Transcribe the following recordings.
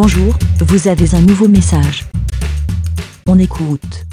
Bonjour, vous avez un nouveau message. On écoute.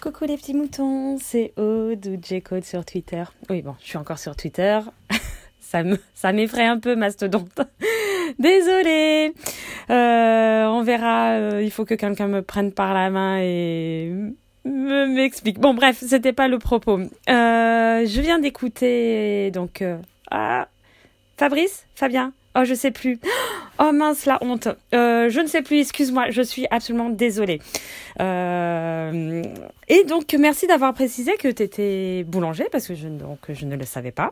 Coucou les petits moutons, c'est Aude ou J-Code sur Twitter. Oui, bon, je suis encore sur Twitter. ça me, ça m'effraie un peu, mastodonte. Désolée. Euh, on verra. euh, il faut que quelqu'un me prenne par la main et me m'explique. Bon, bref, c'était pas le propos. Euh, je viens d'écouter donc ah, Fabrice, Fabien? Oh, je sais plus. Oh mince, la honte. Euh, je ne sais plus. Excuse-moi. Je suis absolument désolée. Euh, et donc, merci d'avoir précisé que tu étais boulanger parce que je, ne le savais pas.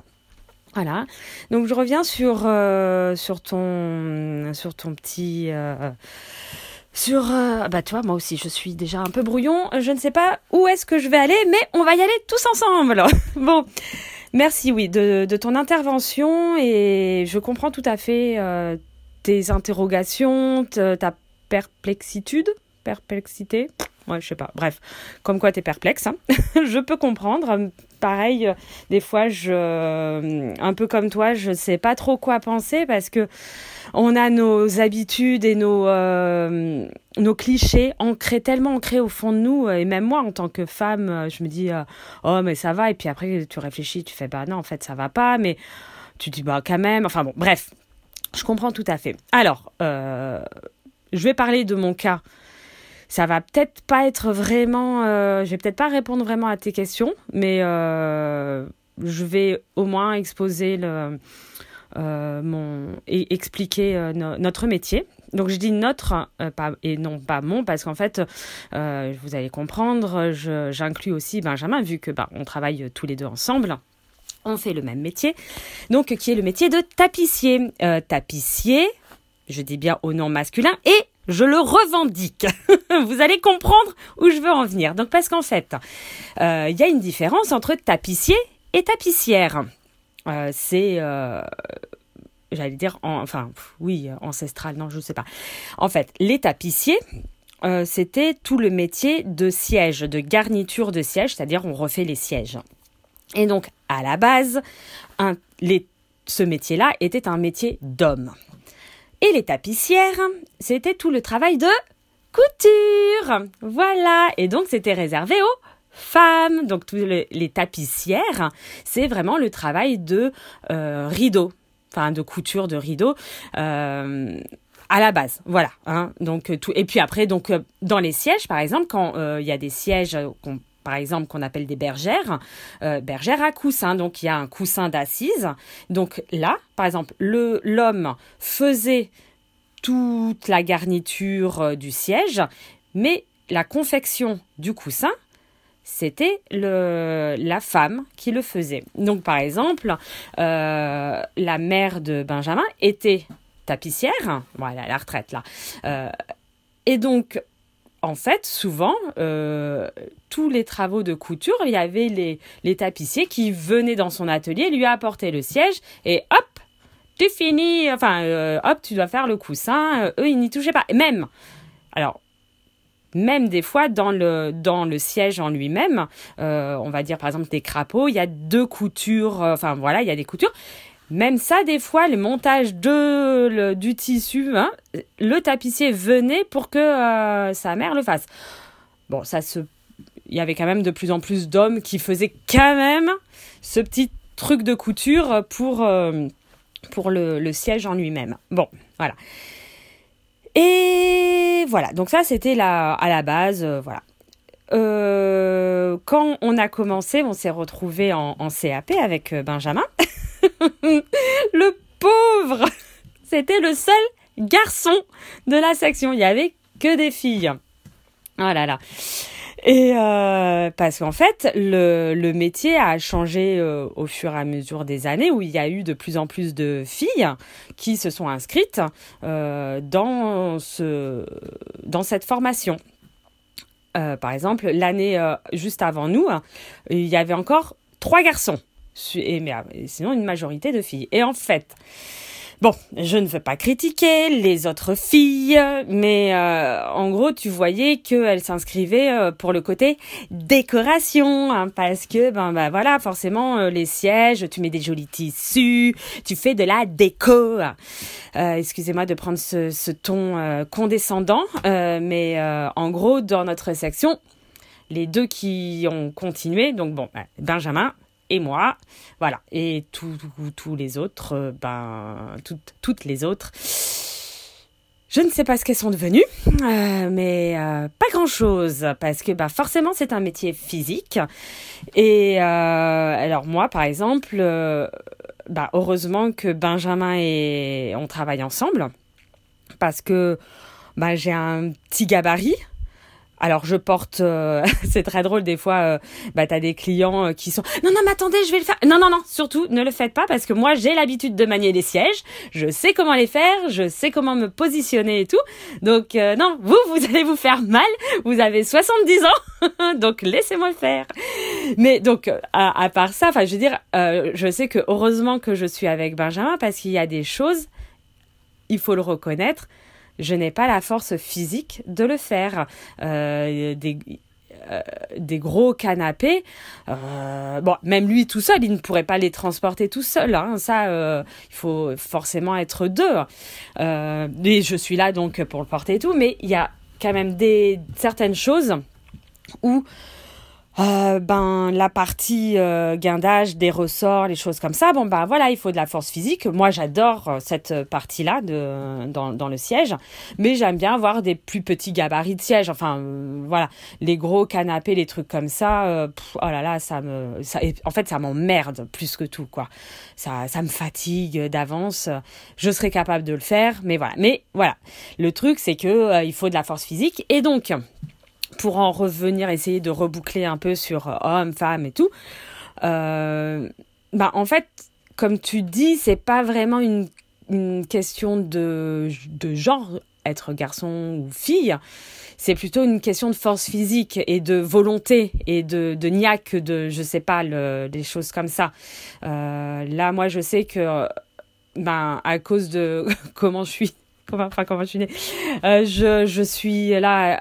Voilà. Donc je reviens sur euh, ton petit sur bah tu vois moi aussi je suis déjà un peu brouillon. Je ne sais pas où est-ce que je vais aller, mais on va y aller tous ensemble. bon. Merci oui de, de ton intervention et je comprends tout à fait tes interrogations, te- ta perplexitude, perplexité. Ouais, je sais pas. Bref, comme quoi t'es perplexe. hein. je peux comprendre. Pareil, euh, des fois, je, euh, un peu comme toi, je sais pas trop quoi penser parce que on a nos habitudes et nos, euh, nos clichés ancrés, tellement ancrés au fond de nous. Et même moi, en tant que femme, je me dis, oh, mais ça va. Et puis après, tu réfléchis, tu fais, bah non, en fait, ça va pas. Mais tu dis, bah quand même. Enfin bon, bref, je comprends tout à fait. Alors, euh, je vais parler de mon cas ça va peut-être pas être vraiment. euh, je vais peut-être pas répondre vraiment à tes questions, mais euh, je vais au moins exposer euh, mon et expliquer no- notre métier. Donc je dis notre et non pas mon parce qu'en fait, vous allez comprendre, j'inclus aussi Benjamin vu que bah, on travaille tous les deux ensemble. On fait le même métier, donc qui est le métier de tapissier. Euh, tapissier, je dis bien au nom masculin et je le revendique. Vous allez comprendre où je veux en venir. Donc parce qu'en fait, euh, il y a une différence entre tapissier et tapissière. Euh, c'est, j'allais dire, en- enfin oui, ancestral, non, je sais pas. En fait, les tapissiers. c'était tout le métier de siège, de garniture de siège, c'est-à-dire on refait les sièges. Et donc, à la base, ce métier-là était un métier d'homme. Et les tapissières, c'était tout le travail de couture. Voilà. Et donc, c'était réservé aux femmes. Donc, tous les, tapissières, c'est vraiment le travail de euh, rideau. Enfin, de couture de rideau. Euh, à la base, voilà. Hein. Donc tout et puis après, donc euh, dans les sièges, par exemple, quand il y a des sièges, qu'on- par exemple qu'on appelle des bergères, euh, bergères à coussin. Donc il y a un coussin d'assise. Donc là, par exemple, le l'homme faisait toute la garniture euh, du siège, mais la confection du coussin, c'était la femme qui le faisait. Donc, par exemple, euh, la mère de Benjamin était tapissière. Est à la retraite, là. Et donc, en fait, souvent, euh, tous les travaux de couture, il y avait les, les tapissiers qui venaient dans son atelier, lui apporter le siège, et hop, tu finis, enfin, euh, hop, tu dois faire le coussin. Euh, eux, ils n'y touchaient pas. Même, alors, même des fois, dans le, dans le siège en lui-même, on va dire par exemple des crapauds, il y a deux coutures, enfin voilà, il y a des coutures. Même ça, des fois, le montage de, du tissu, hein, le tapissier venait pour que euh, sa mère le fasse. Bon, ça se. Il y avait quand même de plus en plus d'hommes qui faisaient quand même ce petit truc de couture pour, euh, pour le, le siège en lui-même. Bon, voilà. Et voilà, donc ça c'était à la base, euh, voilà. Quand on a commencé, on s'est retrouvé en, CAP avec Benjamin. le pauvre, c'était le seul garçon de la section. Il y avait que des filles. Oh là là. Et euh, parce qu'en fait, le, métier a changé euh, au fur et à mesure des années, où il y a eu de plus en plus de filles qui se sont inscrites euh, dans, ce, dans cette formation. Euh, par exemple, l'année euh, juste avant nous, il y avait encore trois garçons, euh, et sinon une majorité de filles. Et en fait, Bon, je ne veux pas critiquer les autres filles, mais euh, en gros, tu voyais qu'elles s'inscrivaient euh, pour le côté décoration, hein, parce que ben, ben voilà, forcément euh, les sièges, tu mets des jolis tissus, tu fais de la déco. Excusez-moi de prendre ce, ce ton condescendant, mais en gros, dans notre section, les deux qui ont continué, donc bon, ben, Benjamin et moi, voilà, et tous les autres, euh, ben, toutes, les autres. Je ne sais pas ce qu'elles sont devenues, euh, mais euh, pas grand-chose, parce que bah, forcément c'est un métier physique. Et alors moi, par exemple, bah, heureusement que Benjamin et on travaille ensemble, parce que bah, j'ai un petit gabarit, alors je porte, euh, c'est très drôle des fois, euh, bah t'as des clients euh, qui sont, non non mais attendez, je vais le faire. Non non non, surtout ne le faites pas parce que moi j'ai l'habitude de manier les sièges, je sais comment les faire, je sais comment me positionner et tout. Donc non, vous vous allez vous faire mal. Vous avez 70 ans, donc laissez-moi le faire. Mais donc à, part ça, je veux dire, je sais que heureusement que je suis avec Benjamin parce qu'il y a des choses, il faut le reconnaître je n'ai pas la force physique de le faire. Euh, des, euh, des gros canapés. Euh, même lui tout seul, il ne pourrait pas les transporter tout seul. Hein. Ça, il faut forcément être deux. et je suis là donc pour le porter et tout. Mais il y a quand même des certaines choses où euh, ben la partie euh, guindage des ressorts les choses comme ça. Bon ben voilà il faut de la force physique. Moi j'adore euh, cette partie là de dans, dans le siège. Mais j'aime bien avoir des plus petits gabarits de siège. Enfin euh, voilà. Les gros canapés les trucs comme ça oh là là ça me ça, en fait ça m'emmerde plus que tout quoi. Ça ça me fatigue d'avance. Je serais capable de le faire mais voilà. Mais voilà. Le truc c'est que il faut de la force physique. Et donc pour en revenir, essayer de reboucler un peu sur euh, hommes, femmes et tout, euh, bah en fait, comme tu dis, c'est pas vraiment une, une question de, de genre, être garçon ou fille. C'est plutôt une question de force physique et de volonté et de, de niaque, de je sais pas, le, des choses comme ça. Euh, là, moi, je sais que ben à cause de comment je suis enfin. Euh, je, je suis là,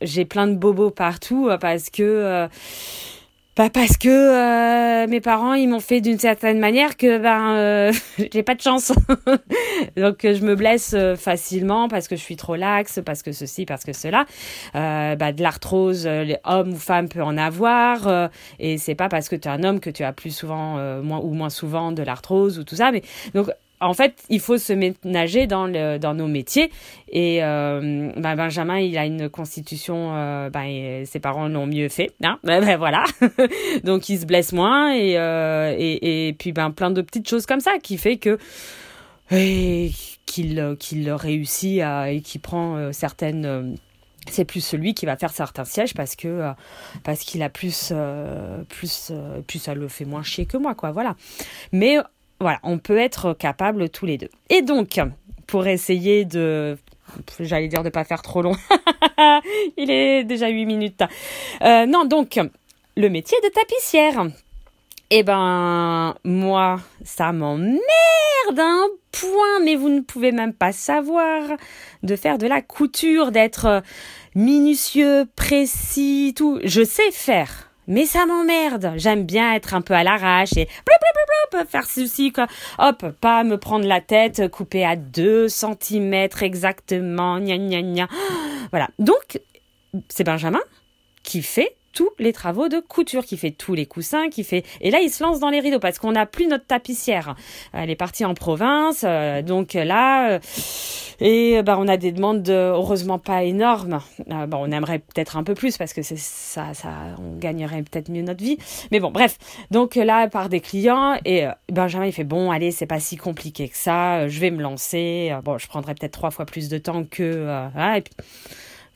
j'ai plein de bobos partout euh, parce que euh, bah parce que euh, mes parents ils m'ont fait d'une certaine manière que ben euh, j'ai pas de chance donc je me blesse facilement parce que je suis trop laxe parce que ceci parce que cela euh, bah, de l'arthrose les hommes ou femmes peuvent en avoir et c'est pas parce que tu es un homme que tu as plus souvent moins ou moins souvent de l'arthrose ou tout ça mais donc en fait, il faut se ménager dans, nos métiers. Et euh, ben Benjamin, il a une constitution, euh, ben, ses parents l'ont mieux fait. Hein ben, voilà. Donc, il se blesse moins. Et, euh, puis, plein de petites choses comme ça qui fait qu'il réussit et qu'il prend certaines c'est plus celui qui va faire certains sièges parce qu'il a plus plus plus ça le fait moins chier que moi voilà mais voilà, on peut être capable tous les deux. Et donc, pour essayer de j'allais dire de pas faire trop long. Il est déjà 8 minutes. Euh, non, donc, le métier de tapissière. Eh ben, moi, ça m'emmerde un point, mais vous ne pouvez même pas savoir de faire de la couture, d'être minutieux, précis, tout. Je sais faire. Mais ça m'emmerde. J'aime bien être un peu à l'arrache et faire ceci, quoi. Hop, pas me prendre la tête, couper à 2 cm exactement, gna gna gna. Voilà. Donc, c'est Benjamin qui fait tous les travaux de couture, qui fait tous les coussins, qui fait et là il se lance dans les rideaux parce qu'on n'a plus notre tapissière. Elle est partie en province, euh, donc là euh, et bah on a des demandes de, heureusement pas énormes. Euh, bon, on aimerait peut-être un peu plus parce que c'est ça, ça, on gagnerait peut-être mieux notre vie. Mais bon, bref. donc là par des clients et Benjamin il fait bon allez c'est pas si compliqué que ça, je vais me lancer. bon je prendrai peut-être trois fois plus de temps que et puis,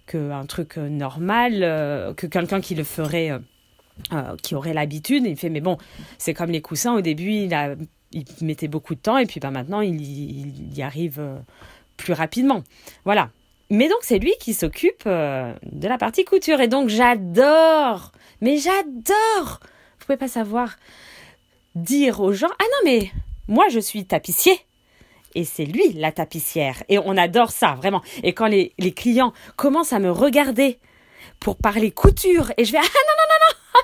qu'un truc euh, normal, euh, que quelqu'un qui le ferait, euh, qui aurait l'habitude. Il fait, mais bon, c'est comme les coussins, au début, il, a, il mettait beaucoup de temps, et puis ben, maintenant, il, il y arrive plus rapidement. Voilà. Mais donc, c'est lui qui s'occupe de la partie couture. Et donc, j'adore, mais j'adore, vous pouvez pas savoir, dire aux gens, ah non, mais moi, je suis tapissier. Et c'est lui la tapissière. Et on adore ça, vraiment. Et quand les, les clients commencent à me regarder pour parler couture, et je vais, ah non, non, non, non,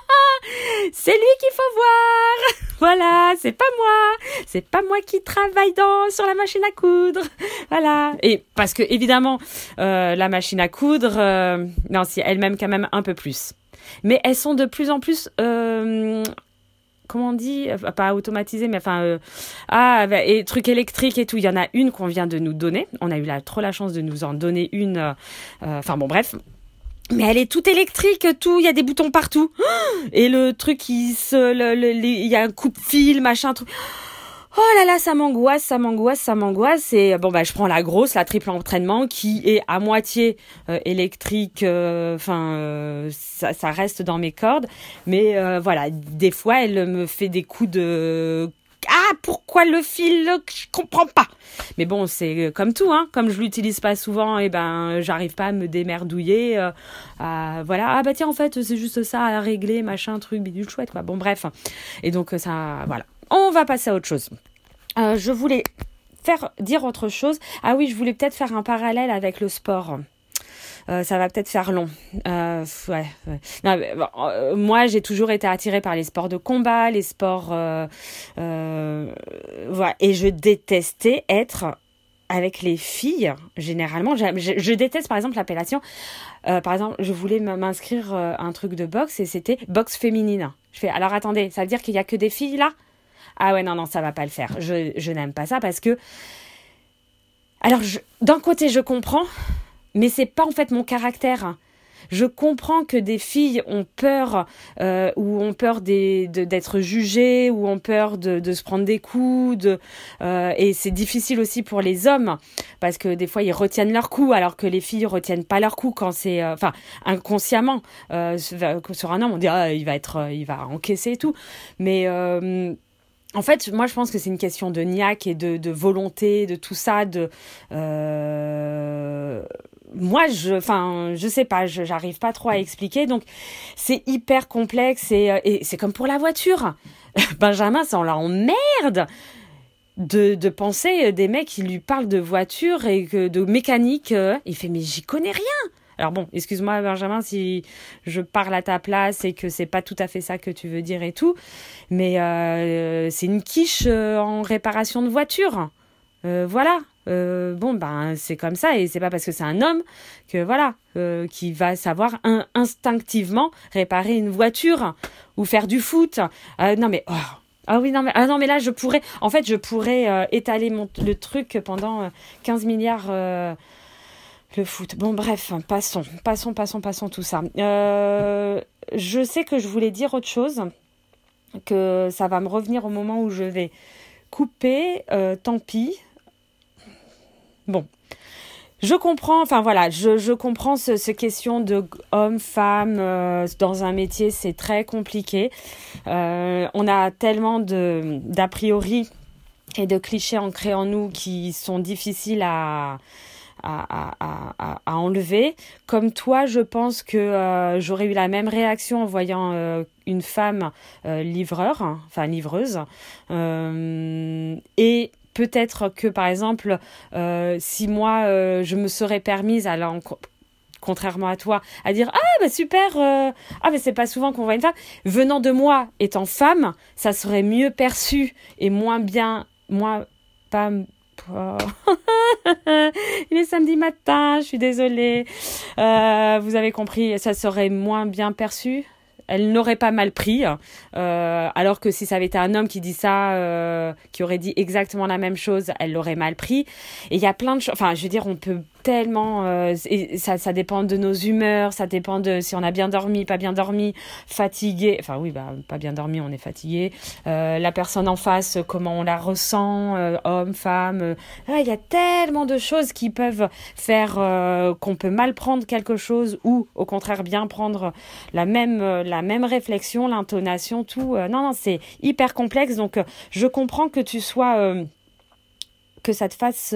c'est lui qu'il faut voir. Voilà, c'est pas moi, c'est pas moi qui travaille dans sur la machine à coudre. Voilà. Et parce que évidemment, euh, la machine à coudre, euh, non, c'est elle-même quand même un peu plus. Mais elles sont de plus en plus euh, comment on dit pas automatisé mais enfin euh, ah bah, et trucs électriques et tout il y en a une qu'on vient de nous donner on a eu trop la chance de nous en donner une euh, euh, enfin bon bref mais elle est toute électrique, tout, il y a des boutons partout. Et le truc, qui se, il y a un coupe-fil, machin, truc. Oh là là, ça m'angoisse, ça m'angoisse, ça m'angoisse. Et bon bah je prends la grosse, la triple entraînement qui est à moitié euh, électrique. Euh, enfin, euh, ça, ça, reste dans mes cordes. Mais voilà, des fois elle me fait des coups de ah pourquoi le fil je comprends pas mais bon c'est comme tout hein comme je l'utilise pas souvent et eh ben j'arrive pas à me démerdouiller à, voilà ah bah tiens en fait c'est juste ça à régler machin truc bidule chouette quoi bon bref et donc ça voilà on va passer à autre chose. Euh, je voulais faire dire autre chose. Ah oui, je voulais peut-être faire un parallèle avec le sport. Euh, ça va peut-être faire long. Euh, moi, j'ai toujours été attirée par les sports de combat, les sports, et je détestais être avec les filles. Généralement, je, déteste par exemple l'appellation. par exemple, je voulais m'inscrire un truc de boxe et c'était boxe féminine. Je fais alors attendez, ça veut dire qu'il y a que des filles là? Ah ouais, non, non, ça va pas le faire. Je, je n'aime pas ça parce que. Alors, d'un côté, je comprends, mais c'est pas en fait mon caractère. Je comprends que des filles ont peur euh, ou ont peur d'être jugées ou ont peur de, se prendre des coups de, euh, et c'est difficile aussi pour les hommes parce que des fois ils retiennent leur coup alors que les filles retiennent pas leur coup quand c'est euh, enfin inconsciemment sur un homme on dit ah, il va être il va encaisser et tout mais en fait, moi, je pense que c'est une question de niaque et de, volonté, de tout ça. De euh... moi, je, enfin, je sais pas, j'arrive pas trop à expliquer. Donc, c'est hyper complexe et, euh, c'est comme pour la voiture. Benjamin, ça on l'emmerde de, de penser des mecs qui lui parlent de voiture et que de mécanique. Euh, il fait mais j'y connais rien. Alors bon, excuse-moi Benjamin si je parle à ta place et que c'est pas tout à fait ça que tu veux dire et tout, mais euh, c'est une quiche euh, en réparation de voiture. Euh, voilà. bon ben c'est comme ça et c'est pas parce que c'est un homme que voilà qui va savoir instinctivement réparer une voiture ou faire du foot. non mais oh. Ah oui, non mais, ah non, mais là, je pourrais, en fait, je pourrais étaler le truc pendant 15 milliards le foot. Bon, bref, passons, passons, passons, passons tout ça. Euh, je sais que je voulais dire autre chose, que ça va me revenir au moment où je vais couper. Euh, tant pis. Bon. Je comprends, enfin voilà, je, comprends ce, question de homme, femme euh, dans un métier, c'est très compliqué. on a tellement d'a priori et de clichés ancrés en nous qui sont difficiles à, à, enlever. Comme toi, je pense que euh, j'aurais eu la même réaction en voyant euh, une femme euh, livreur, enfin livreuse. et peut-être que, par exemple, si moi, je me serais permise à contrairement à toi, à dire ah bah super ah mais c'est pas souvent qu'on voit une femme venant de moi étant femme, ça serait mieux perçu et moins bien moins pas Il est samedi matin, je suis désolée. Euh, vous avez compris, ça serait moins bien perçu elle n'aurait pas mal pris. Euh, alors que si ça avait été un homme qui dit ça, euh, qui aurait dit exactement la même chose, elle l'aurait mal pris. Et il y a plein de choses. Enfin, je veux dire, on peut tellement. Euh, et ça, ça dépend de nos humeurs, ça dépend de si on a bien dormi, pas bien dormi, fatigué. Enfin, oui, bah, pas bien dormi, on est fatigué. Euh, la personne en face, comment on la ressent, euh, homme, femme. Ah, il y a tellement de choses qui peuvent faire qu'on peut mal prendre quelque chose ou au contraire bien prendre la même, la même réflexion, l'intonation, tout. non, non, c'est hyper complexe. Donc, je comprends que tu sois. que ça te fasse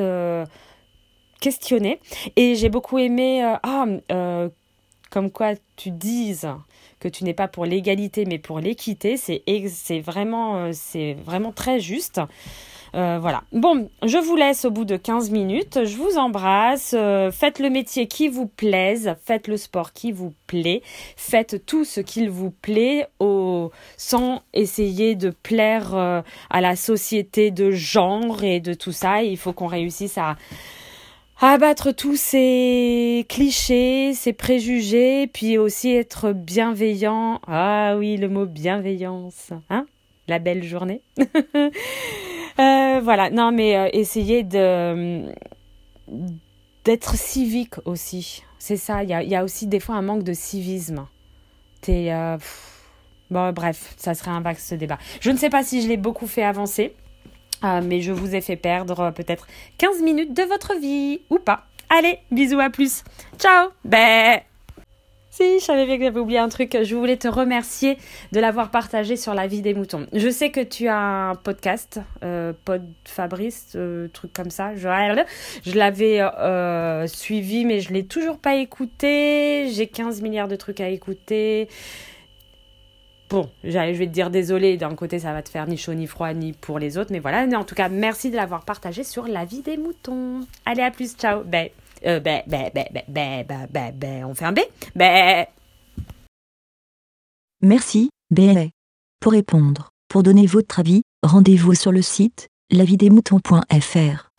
questionner. Et j'ai beaucoup aimé, euh, ah, euh, comme quoi tu dises que tu n'es pas pour l'égalité mais pour l'équité, c'est vraiment, euh, vraiment très juste. Voilà. Bon, je vous laisse au bout de 15 minutes. Je vous embrasse. Faites le métier qui vous plaise. Faites le sport qui vous plaît. Faites tout ce qu'il vous plaît sans essayer de plaire à la société de genre et de tout ça. Il faut qu'on réussisse à abattre tous ces clichés, ces préjugés, puis aussi être bienveillant. Ah oui, le mot bienveillance, hein La belle journée. Euh, voilà, non mais euh, essayez de d'être civique aussi. C'est ça, il y a, aussi des fois un manque de civisme. T'es... Euh, bon, bref, ça serait un vaste débat. Je ne sais pas si je l'ai beaucoup fait avancer. Euh, mais je vous ai fait perdre euh, peut-être 15 minutes de votre vie, ou pas. Allez, bisous, à plus. Ciao si, je savais bien que j'avais oublié un truc. Je voulais te remercier de l'avoir partagé sur la vie des moutons. Je sais que tu as un podcast, euh, Pod Fabrice, euh, truc comme ça. Je, je l'avais suivi, mais je l'ai toujours pas écouté. J'ai 15 milliards de trucs à écouter. Bon, je vais te dire désolé, d'un côté ça va te faire ni chaud ni froid ni pour les autres, mais voilà. Mais en tout cas, merci de l'avoir partagé sur la vie des moutons. Allez, à plus, ciao. Bye. Euh, ben, ben, ben, ben, ben, ben, ben, on fait un B? Ben. Merci, B. Pour répondre, pour donner votre avis, rendez-vous sur le site lavidemouton.fr.